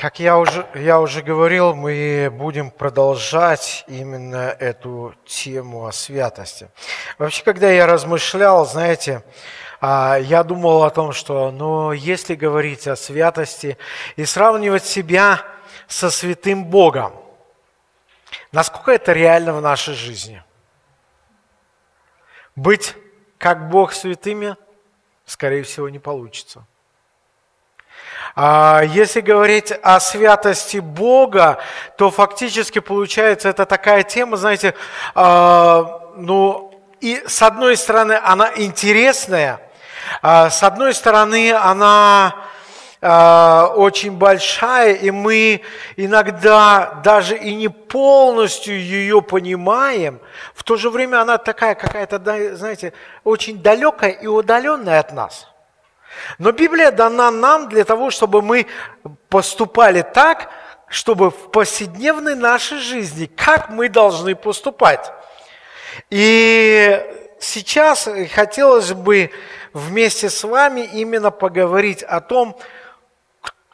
Как я уже, я уже говорил, мы будем продолжать именно эту тему о святости. Вообще, когда я размышлял, знаете, а, я думал о том, что, ну, если говорить о святости и сравнивать себя со святым Богом, насколько это реально в нашей жизни? Быть как Бог святыми, скорее всего, не получится. А если говорить о святости Бога, то фактически получается это такая тема, знаете, а, ну и с одной стороны она интересная, а с одной стороны она очень большая, и мы иногда даже и не полностью ее понимаем, в то же время она такая какая-то, знаете, очень далекая и удаленная от нас – но Библия дана нам для того, чтобы мы поступали так, чтобы в повседневной нашей жизни, как мы должны поступать. И сейчас хотелось бы вместе с вами именно поговорить о том,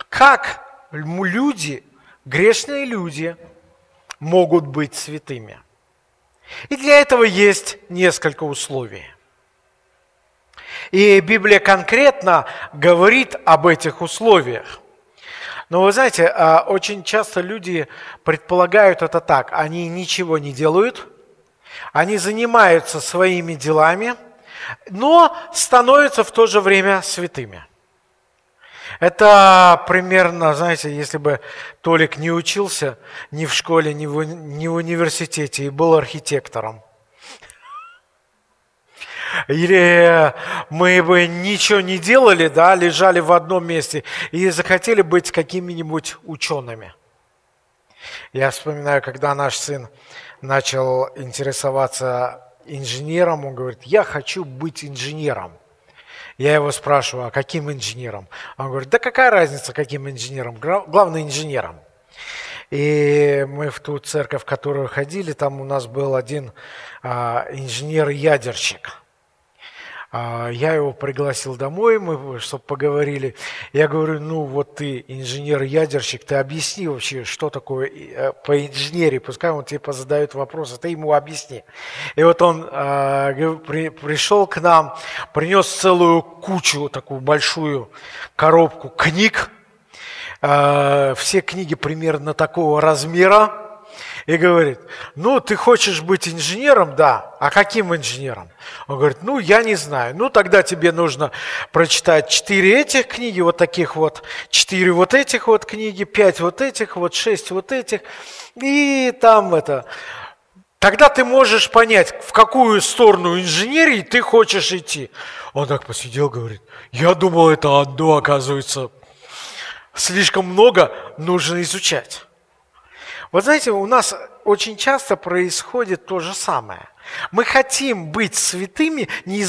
как люди, грешные люди, могут быть святыми. И для этого есть несколько условий. И Библия конкретно говорит об этих условиях. Но вы знаете, а, очень часто люди предполагают это так. Они ничего не делают, они занимаются своими делами, но становятся в то же время святыми. Это примерно, знаете, если бы Толик не учился ни в школе, ни в, ни в университете и был архитектором – или мы бы ничего не делали, да, лежали в одном месте и захотели быть какими-нибудь учеными. Я вспоминаю, когда наш сын начал интересоваться инженером, он говорит, я хочу быть инженером. Я его спрашиваю, а каким инженером? Он говорит, да какая разница, каким инженером? Главное, инженером. И мы в ту церковь, в которую ходили, там у нас был один а, инженер-ядерщик – я его пригласил домой, мы, чтобы поговорили. Я говорю, ну вот ты инженер-ядерщик, ты объясни вообще, что такое э, по инженерии. Пускай он тебе позадает вопросы, ты ему объясни. И вот он при, пришел к нам, принес целую кучу, такую большую коробку книг. Э, все книги примерно такого размера и говорит, ну, ты хочешь быть инженером? Да. А каким инженером? Он говорит, ну, я не знаю. Ну, тогда тебе нужно прочитать четыре этих книги, вот таких вот, четыре вот этих вот книги, пять вот этих, вот шесть вот этих. И там это... Тогда ты можешь понять, в какую сторону инженерии ты хочешь идти. Он так посидел, говорит, я думал, это одно, оказывается, слишком много нужно изучать. Вот знаете, у нас очень часто происходит то же самое. Мы хотим быть святыми, не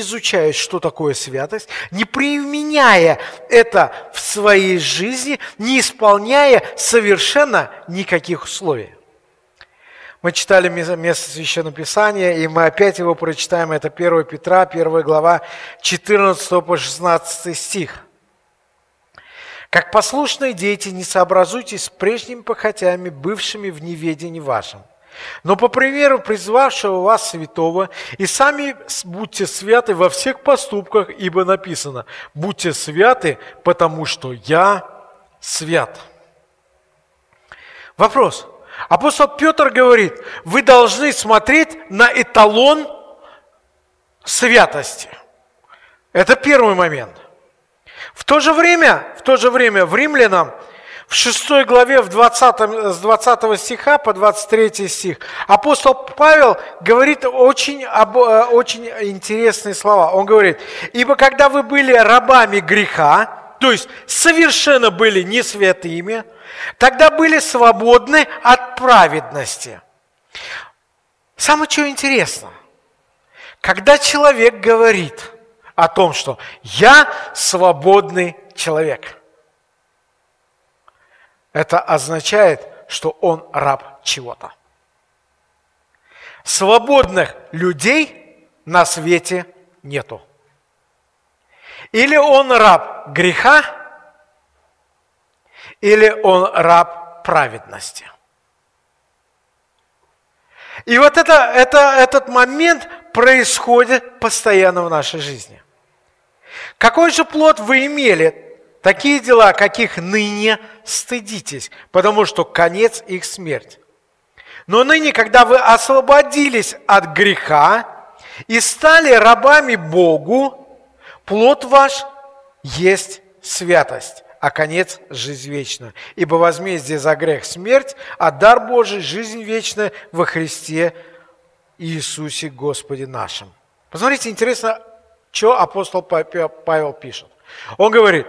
изучая, что такое святость, не применяя это в своей жизни, не исполняя совершенно никаких условий. Мы читали место Священного Писания, и мы опять его прочитаем. Это 1 Петра, 1 глава, 14 по 16 стих. Как послушные дети, не сообразуйтесь с прежними похотями, бывшими в неведении вашем. Но по примеру призвавшего вас святого, и сами будьте святы во всех поступках, ибо написано, будьте святы, потому что я свят. Вопрос. Апостол Петр говорит, вы должны смотреть на эталон святости. Это первый момент – в то же время, в то же время в Римлянам, в 6 главе, в 20, с 20 стиха по 23 стих, апостол Павел говорит очень, об, э, очень интересные слова. Он говорит, «Ибо когда вы были рабами греха, то есть совершенно были не святыми, тогда были свободны от праведности». Самое что интересно, когда человек говорит – о том, что я свободный человек. Это означает, что он раб чего-то. Свободных людей на свете нету. Или он раб греха, или он раб праведности. И вот это, это, этот момент происходит постоянно в нашей жизни. Какой же плод вы имели? Такие дела, каких ныне стыдитесь, потому что конец их смерть. Но ныне, когда вы освободились от греха и стали рабами Богу, плод ваш есть святость, а конец – жизнь вечная. Ибо возмездие за грех – смерть, а дар Божий – жизнь вечная во Христе Иисусе Господе нашим. Посмотрите, интересно, что апостол Павел пишет. Он говорит,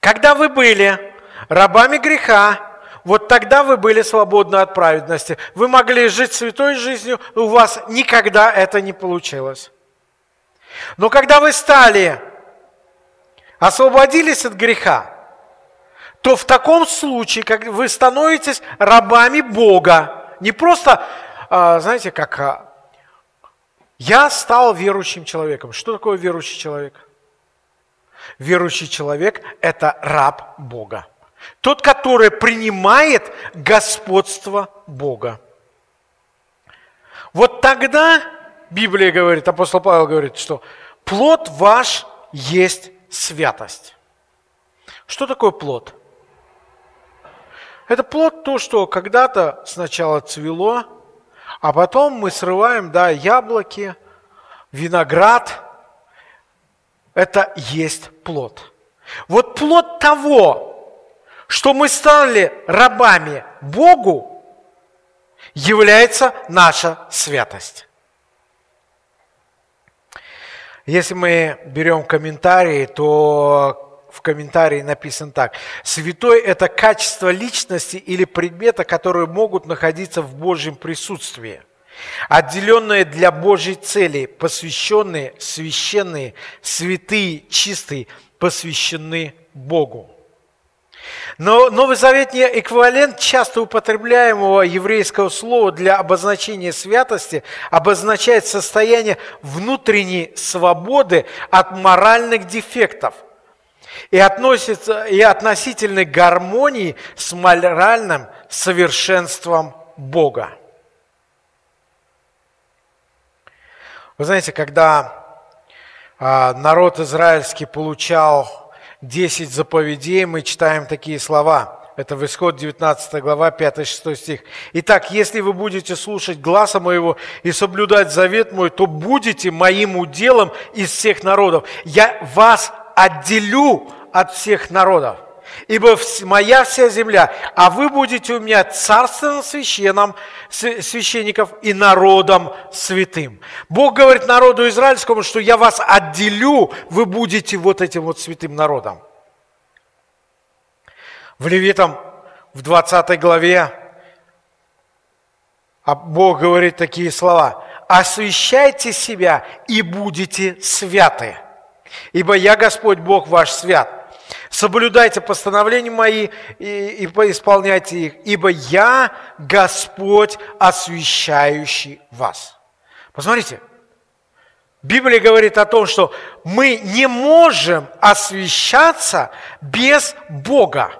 когда вы были рабами греха, вот тогда вы были свободны от праведности. Вы могли жить святой жизнью, у вас никогда это не получилось. Но когда вы стали, освободились от греха, то в таком случае, как вы становитесь рабами Бога, не просто, а, знаете, как а, я стал верующим человеком. Что такое верующий человек? Верующий человек – это раб Бога. Тот, который принимает господство Бога. Вот тогда Библия говорит, апостол Павел говорит, что плод ваш есть святость. Что такое плод? Это плод то, что когда-то сначала цвело, а потом мы срываем, да, яблоки, виноград. Это есть плод. Вот плод того, что мы стали рабами Богу, является наша святость. Если мы берем комментарии, то в комментарии написано так. Святой – это качество личности или предмета, которые могут находиться в Божьем присутствии. Отделенные для Божьей цели, посвященные, священные, святые, чистые, посвящены Богу. Но новозаветний эквивалент часто употребляемого еврейского слова для обозначения святости обозначает состояние внутренней свободы от моральных дефектов и, относится, и относительной гармонии с моральным совершенством Бога. Вы знаете, когда а, народ израильский получал 10 заповедей мы читаем такие слова. Это в Исход 19 глава, 5-6 стих. «Итак, если вы будете слушать гласа моего и соблюдать завет мой, то будете моим уделом из всех народов. Я вас отделю от всех народов, ибо моя вся земля, а вы будете у меня царственным священным, священников и народом святым. Бог говорит народу израильскому, что я вас отделю, вы будете вот этим вот святым народом. В Левитам в 20 главе а Бог говорит такие слова. «Освящайте себя и будете святы, ибо я Господь Бог ваш свят» соблюдайте постановления мои и, и исполняйте их, ибо я Господь, освящающий вас. Посмотрите, Библия говорит о том, что мы не можем освящаться без Бога.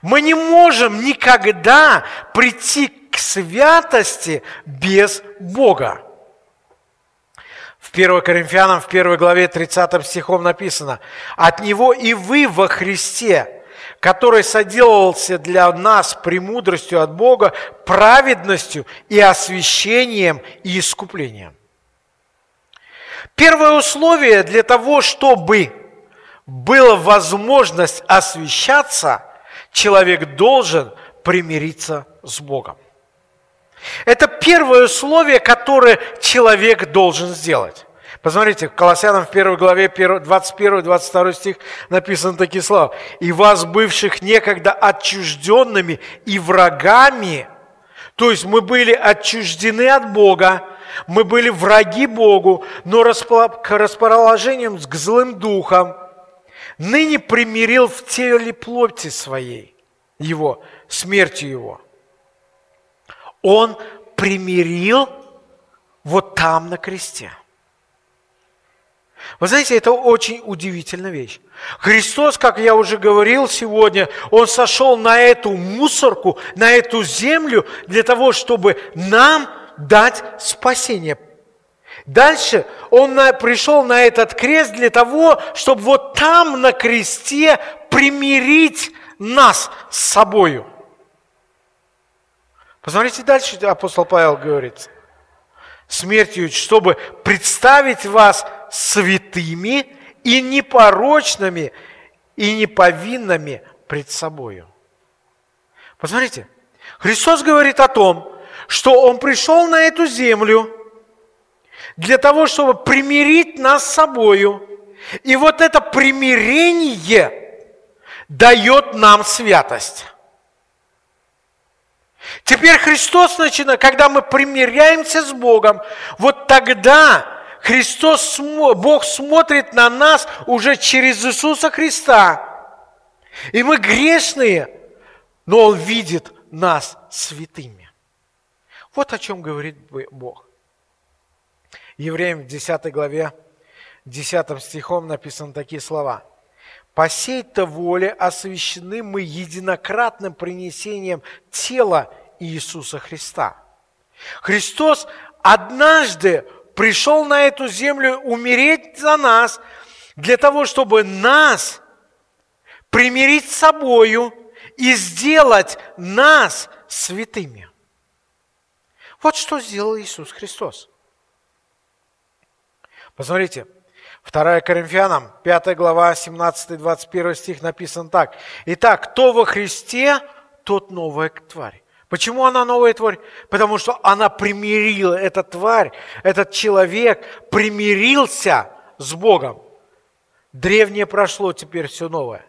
Мы не можем никогда прийти к святости без Бога. В 1 Коринфянам, в 1 главе 30 стихом написано, «От Него и вы во Христе, который соделался для нас премудростью от Бога, праведностью и освящением и искуплением». Первое условие для того, чтобы была возможность освящаться, человек должен примириться с Богом. Это первое условие, которое человек должен сделать. Посмотрите, в Колоссянам в первой главе 21-22 стих написаны такие слова. «И вас, бывших некогда отчужденными и врагами, то есть мы были отчуждены от Бога, мы были враги Богу, но к расположением к злым духам, ныне примирил в теле плоти своей, его, смертью его, он примирил вот там на кресте. Вы знаете, это очень удивительная вещь. Христос, как я уже говорил сегодня, Он сошел на эту мусорку, на эту землю для того, чтобы нам дать спасение. Дальше Он пришел на этот крест для того, чтобы вот там на кресте примирить нас с собою. Посмотрите дальше, апостол Павел говорит, смертью, чтобы представить вас святыми и непорочными, и неповинными пред собою. Посмотрите, Христос говорит о том, что Он пришел на эту землю для того, чтобы примирить нас с собою. И вот это примирение дает нам святость. Теперь Христос начинает, когда мы примиряемся с Богом, вот тогда Христос, Бог смотрит на нас уже через Иисуса Христа. И мы грешные, но Он видит нас святыми. Вот о чем говорит Бог. Евреям в 10 главе, 10 стихом написаны такие слова. «По сей-то воле освящены мы единократным принесением тела Иисуса Христа». Христос однажды пришел на эту землю умереть за нас, для того, чтобы нас примирить с собою и сделать нас святыми. Вот что сделал Иисус Христос. Посмотрите, 2 Коринфянам, 5 глава, 17-21 стих написан так. Итак, кто во Христе, тот новая тварь. Почему она новая тварь? Потому что она примирила, эта тварь, этот человек примирился с Богом. Древнее прошло, теперь все новое.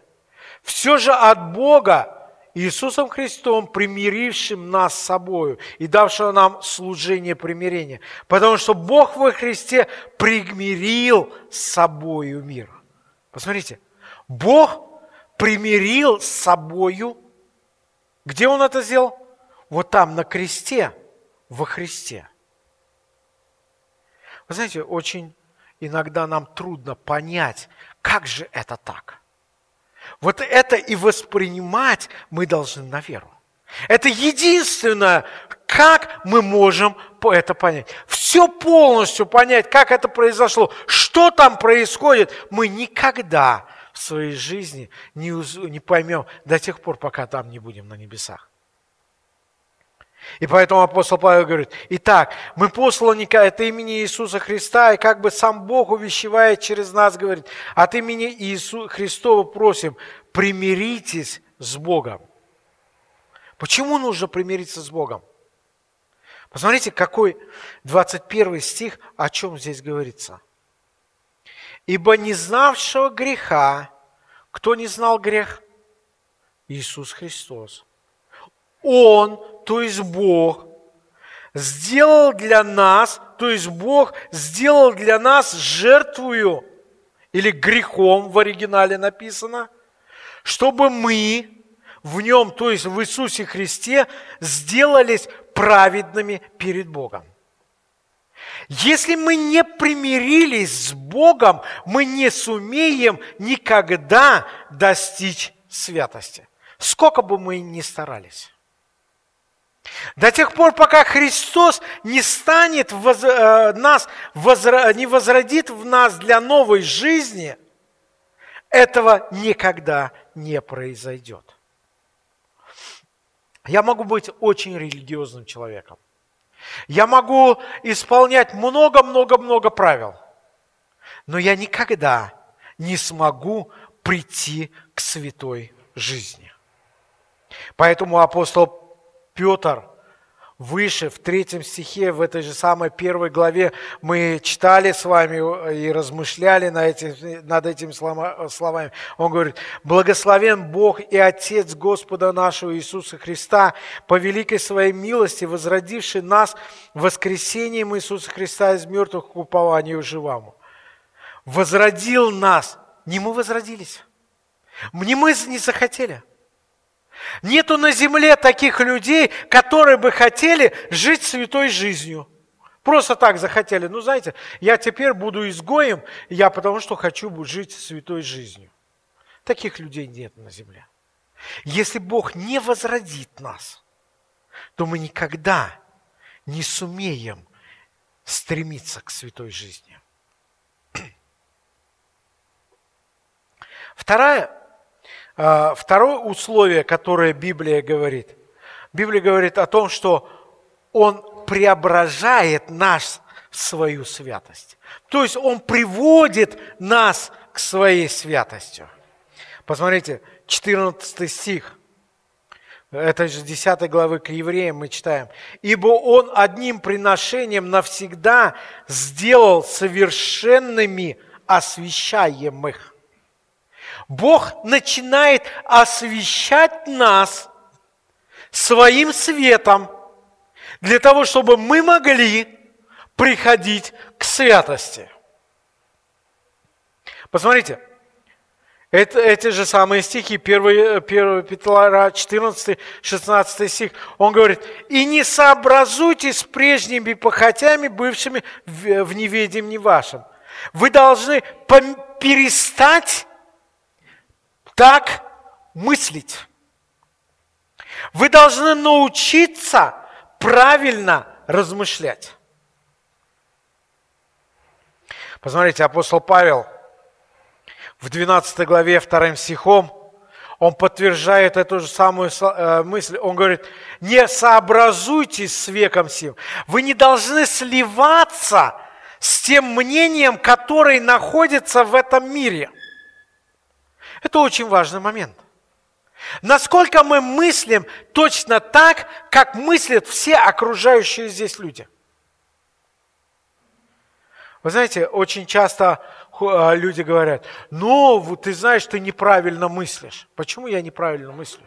Все же от Бога, Иисусом Христом, примирившим нас с собою и давшим нам служение примирения. Потому что Бог во Христе примирил с собою мир. Посмотрите, Бог примирил с собою. Где Он это сделал? Вот там на кресте, во Христе. Вы знаете, очень иногда нам трудно понять, как же это так. Вот это и воспринимать мы должны на веру. Это единственное, как мы можем это понять. Все полностью понять, как это произошло, что там происходит, мы никогда в своей жизни не, не поймем до тех пор, пока там не будем на небесах. И поэтому апостол Павел говорит, итак, мы посланника от имени Иисуса Христа, и как бы сам Бог увещевает через нас, говорит, от имени Иисуса Христова просим, примиритесь с Богом. Почему нужно примириться с Богом? Посмотрите, какой 21 стих, о чем здесь говорится. «Ибо не знавшего греха, кто не знал грех? Иисус Христос. Он то есть Бог, сделал для нас, то есть Бог сделал для нас жертвую, или грехом в оригинале написано, чтобы мы в нем, то есть в Иисусе Христе, сделались праведными перед Богом. Если мы не примирились с Богом, мы не сумеем никогда достичь святости. Сколько бы мы ни старались. До тех пор, пока Христос не станет воз, э, нас, возра, не возродит в нас для новой жизни, этого никогда не произойдет. Я могу быть очень религиозным человеком. Я могу исполнять много-много-много правил. Но я никогда не смогу прийти к святой жизни. Поэтому апостол Петр выше, в третьем стихе, в этой же самой первой главе, мы читали с вами и размышляли над этими, над этими словами. Он говорит, «Благословен Бог и Отец Господа нашего Иисуса Христа, по великой своей милости, возродивший нас воскресением Иисуса Христа из мертвых к упованию живому». Возродил нас. Не мы возродились. Не мы не захотели – Нету на земле таких людей, которые бы хотели жить святой жизнью. Просто так захотели. Ну, знаете, я теперь буду изгоем, я потому что хочу жить святой жизнью. Таких людей нет на земле. Если Бог не возродит нас, то мы никогда не сумеем стремиться к святой жизни. Второе, а, второе условие, которое Библия говорит. Библия говорит о том, что Он преображает нас в свою святость. То есть Он приводит нас к своей святости. Посмотрите, 14 стих. Это же 10 главы к евреям мы читаем. «Ибо Он одним приношением навсегда сделал совершенными освящаемых». Бог начинает освещать нас своим светом для того, чтобы мы могли приходить к святости. Посмотрите, это, эти же самые стихи, 1, 1 Петра 14, 16 стих, он говорит, «И не сообразуйтесь с прежними похотями, бывшими в, неведении вашем». Вы должны перестать так мыслить. Вы должны научиться правильно размышлять. Посмотрите, апостол Павел в 12 главе 2 стихом, он подтверждает эту же самую э, мысль. Он говорит, не сообразуйтесь с веком сим. Вы не должны сливаться с тем мнением, которое находится в этом мире. Это очень важный момент. Насколько мы мыслим точно так, как мыслят все окружающие здесь люди. Вы знаете, очень часто а, люди говорят, ну, ты знаешь, ты неправильно мыслишь. Почему я неправильно мыслю?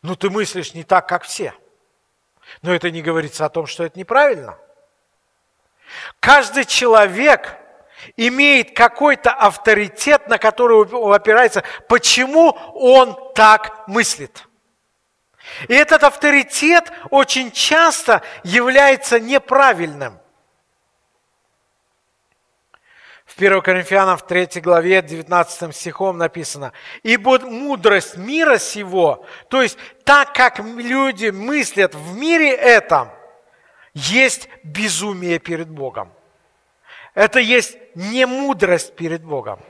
Ну, ты мыслишь не так, как все. Но это не говорится о том, что это неправильно. Каждый человек имеет какой-то авторитет, на который опирается, почему он так мыслит. И этот авторитет очень часто является неправильным. В 1 Коринфянам в 3 главе 19 стихом написано, «Ибо мудрость мира сего, то есть так, как люди мыслят в мире этом, есть безумие перед Богом». Это есть не мудрость перед Богом.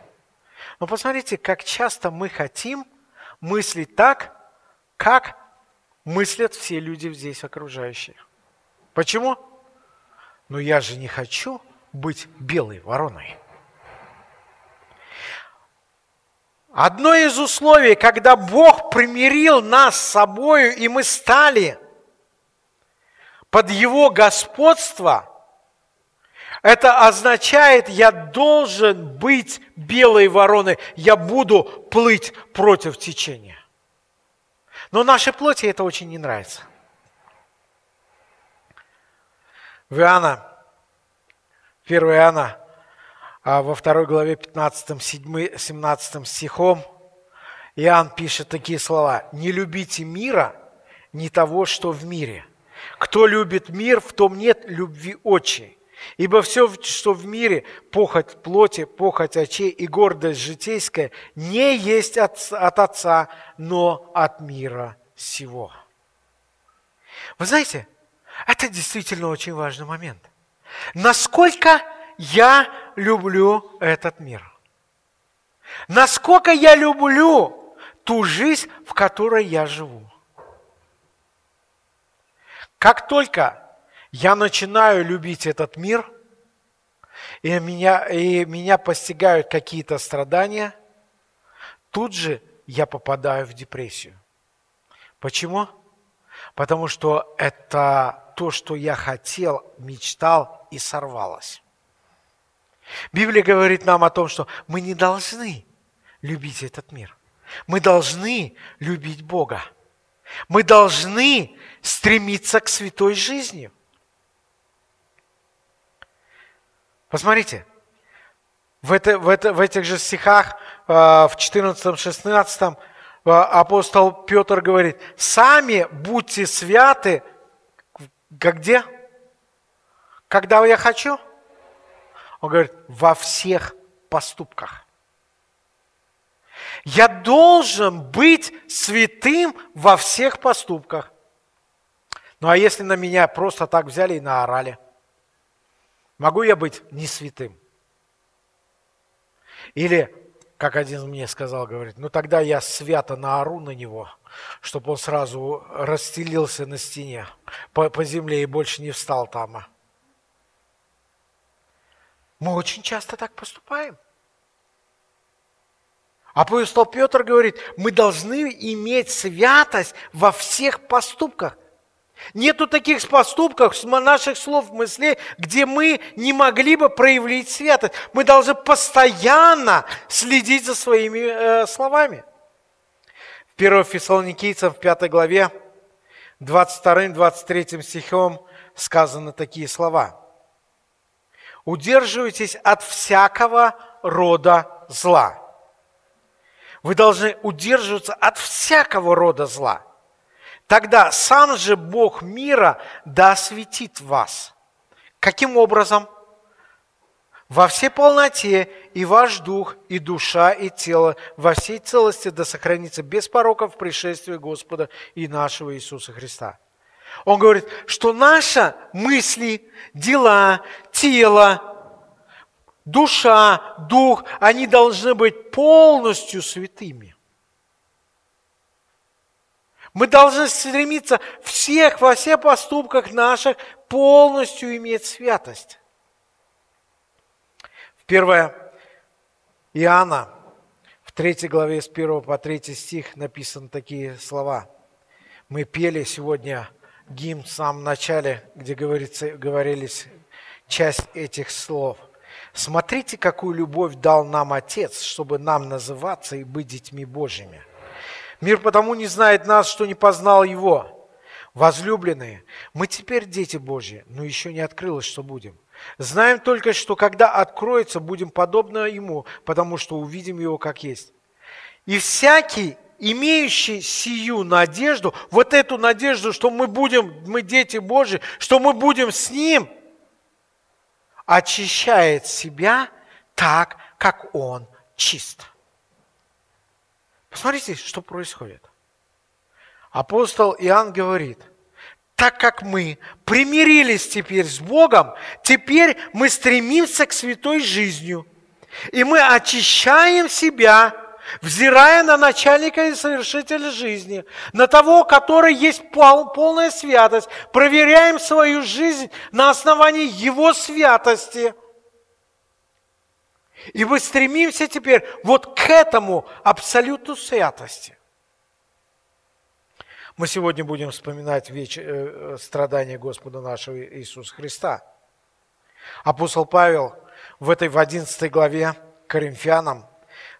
Но посмотрите, как часто мы хотим мыслить так, как мыслят все люди здесь окружающие. Почему? Ну я же не хочу быть белой вороной. Одно из условий, когда Бог примирил нас с собою, и мы стали под Его господство – это означает, я должен быть белой вороной, я буду плыть против течения. Но нашей плоти это очень не нравится. В Иоанна, 1 Иоанна, а во второй главе 15, 17 стихом, Иоанн пишет такие слова. «Не любите мира, не того, что в мире. Кто любит мир, в том нет любви очей. Ибо все, что в мире, похоть плоти, похоть очей и гордость житейская, не есть от, от Отца, но от мира сего. Вы знаете, это действительно очень важный момент. Насколько я люблю этот мир? Насколько я люблю ту жизнь, в которой я живу? Как только я начинаю любить этот мир, и меня, и меня постигают какие-то страдания, тут же я попадаю в депрессию. Почему? Потому что это то, что я хотел, мечтал и сорвалось. Библия говорит нам о том, что мы не должны любить этот мир. Мы должны любить Бога. Мы должны стремиться к святой жизни – Посмотрите, в, это, в, это, в этих же стихах, э, в 14-16, э, апостол Петр говорит, «Сами будьте святы, как где? Когда я хочу? Он говорит, во всех поступках. Я должен быть святым во всех поступках. Ну а если на меня просто так взяли и наорали? Могу я быть не святым? Или, как один мне сказал, говорит, ну тогда я свято наору на него, чтобы он сразу расстелился на стене по, по земле и больше не встал там. Мы очень часто так поступаем. Апостол Петр говорит, мы должны иметь святость во всех поступках. Нету таких поступков, наших слов, мыслей, где мы не могли бы проявить святость. Мы должны постоянно следить за своими э, словами. В 1 Фессалоникийцам в 5 главе 22-23 стихом сказаны такие слова. «Удерживайтесь от всякого рода зла». Вы должны удерживаться от всякого рода зла – Тогда сам же Бог мира да осветит вас. Каким образом? Во всей полноте и ваш дух, и душа, и тело во всей целости да сохранится без пороков в пришествии Господа и нашего Иисуса Христа. Он говорит, что наши мысли, дела, тело, душа, дух, они должны быть полностью святыми. Мы должны стремиться всех, во всех поступках наших полностью иметь святость. В 1 Иоанна, в 3 главе с 1 по 3 стих написаны такие слова. Мы пели сегодня гимн в самом начале, где говорится, говорились часть этих слов. «Смотрите, какую любовь дал нам Отец, чтобы нам называться и быть детьми Божьими». Мир потому не знает нас, что не познал Его. Возлюбленные, мы теперь дети Божьи, но еще не открылось, что будем. Знаем только, что когда откроется, будем подобны Ему, потому что увидим Его как есть. И всякий, имеющий сию надежду, вот эту надежду, что мы будем, мы дети Божьи, что мы будем с Ним, очищает себя так, как Он чист. Посмотрите, что происходит. Апостол Иоанн говорит, так как мы примирились теперь с Богом, теперь мы стремимся к святой жизни. И мы очищаем себя, взирая на начальника и совершителя жизни, на того, который есть полная святость, проверяем свою жизнь на основании Его святости – и мы стремимся теперь вот к этому абсолюту святости. Мы сегодня будем вспоминать веч... Э, страдания Господа нашего Иисуса Христа. Апостол Павел в этой в 11 главе Коринфянам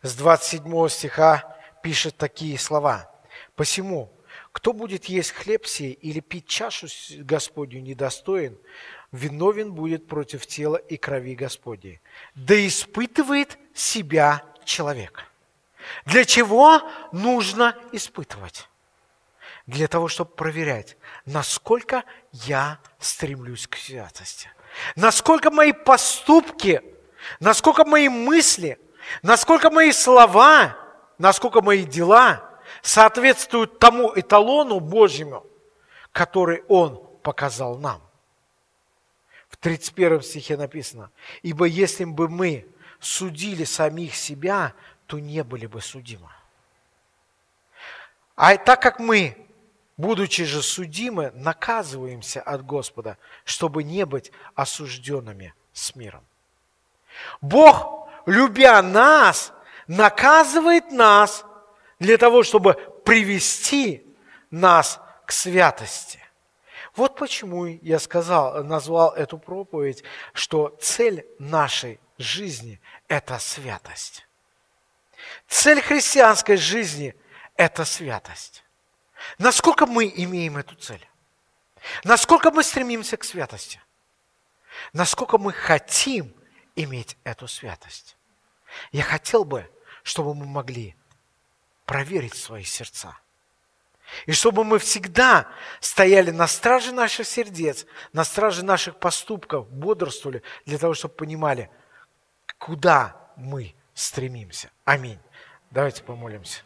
с 27 стиха пишет такие слова. «Посему, кто будет есть хлеб сей или пить чашу Господню недостоин, виновен будет против тела и крови Господней. Да испытывает себя человек. Для чего нужно испытывать? Для того, чтобы проверять, насколько я стремлюсь к святости. Насколько мои поступки, насколько мои мысли, насколько мои слова, насколько мои дела соответствуют тому эталону Божьему, который Он показал нам. 31 стихе написано, «Ибо если бы мы судили самих себя, то не были бы судимы». А так как мы, будучи же судимы, наказываемся от Господа, чтобы не быть осужденными с миром. Бог, любя нас, наказывает нас для того, чтобы привести нас к святости. Вот почему я сказал, назвал эту проповедь, что цель нашей жизни – это святость. Цель христианской жизни – это святость. Насколько мы имеем эту цель? Насколько мы стремимся к святости? Насколько мы хотим иметь эту святость? Я хотел бы, чтобы мы могли проверить свои сердца. И чтобы мы всегда стояли на страже наших сердец, на страже наших поступков, бодрствовали, для того, чтобы понимали, куда мы стремимся. Аминь. Давайте помолимся.